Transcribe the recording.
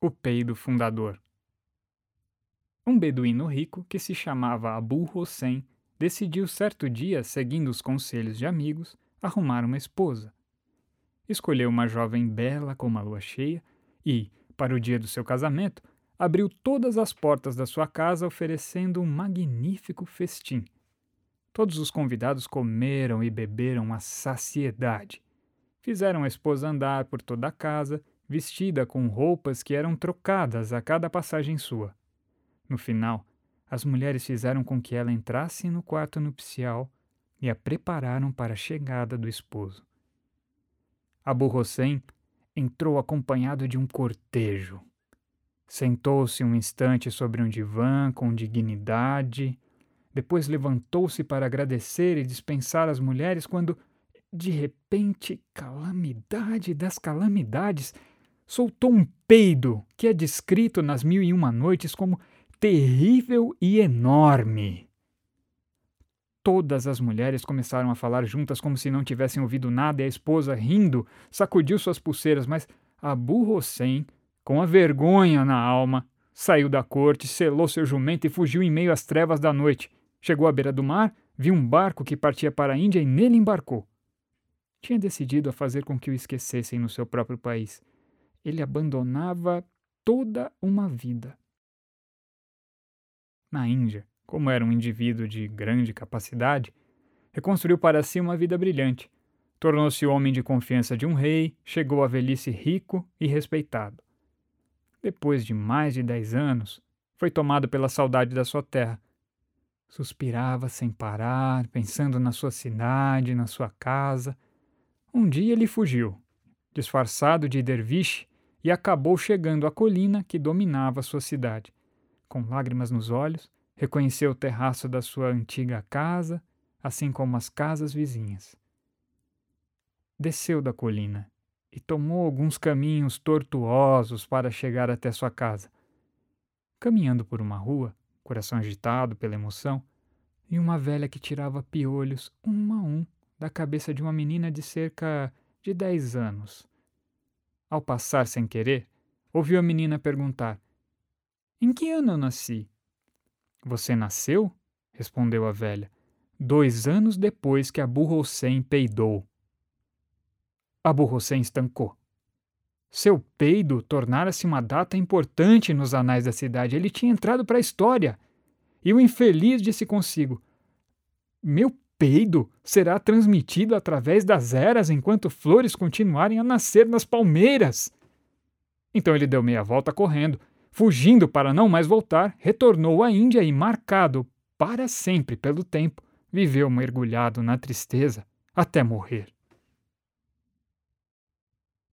O peido fundador. Um beduíno rico que se chamava Abu Hossein decidiu certo dia, seguindo os conselhos de amigos, arrumar uma esposa. Escolheu uma jovem bela como a lua cheia e, para o dia do seu casamento, abriu todas as portas da sua casa oferecendo um magnífico festim. Todos os convidados comeram e beberam à saciedade. Fizeram a esposa andar por toda a casa, vestida com roupas que eram trocadas a cada passagem sua. No final, as mulheres fizeram com que ela entrasse no quarto nupcial e a prepararam para a chegada do esposo. Abu Hossein entrou acompanhado de um cortejo. Sentou-se um instante sobre um divã com dignidade, depois levantou-se para agradecer e dispensar as mulheres quando, de repente, calamidade das calamidades, soltou um peido que é descrito nas Mil e Uma Noites como terrível e enorme. Todas as mulheres começaram a falar juntas como se não tivessem ouvido nada e a esposa, rindo, sacudiu suas pulseiras, mas Abu Hossein, com a vergonha na alma, saiu da corte, selou seu jumento e fugiu em meio às trevas da noite. Chegou à beira do mar, viu um barco que partia para a Índia e nele embarcou. Tinha decidido a fazer com que o esquecessem no seu próprio país ele abandonava toda uma vida. Na Índia, como era um indivíduo de grande capacidade, reconstruiu para si uma vida brilhante. Tornou-se homem de confiança de um rei, chegou à velhice rico e respeitado. Depois de mais de dez anos, foi tomado pela saudade da sua terra. Suspirava sem parar, pensando na sua cidade, na sua casa. Um dia ele fugiu, disfarçado de derviche, e acabou chegando à colina que dominava sua cidade. Com lágrimas nos olhos, reconheceu o terraço da sua antiga casa, assim como as casas vizinhas. Desceu da colina e tomou alguns caminhos tortuosos para chegar até sua casa. Caminhando por uma rua, coração agitado pela emoção, e uma velha que tirava piolhos um a um da cabeça de uma menina de cerca de dez anos. Ao passar sem querer, ouviu a menina perguntar: Em que ano eu nasci? Você nasceu? respondeu a velha. Dois anos depois que Abu Hussein peidou. Abu Hussein estancou. Seu peido tornara-se uma data importante nos anais da cidade. Ele tinha entrado para a história. E o infeliz disse consigo: Meu peido será transmitido através das eras enquanto flores continuarem a nascer nas palmeiras. Então ele deu meia volta correndo, fugindo para não mais voltar, retornou à Índia e, marcado para sempre pelo tempo, viveu mergulhado na tristeza até morrer.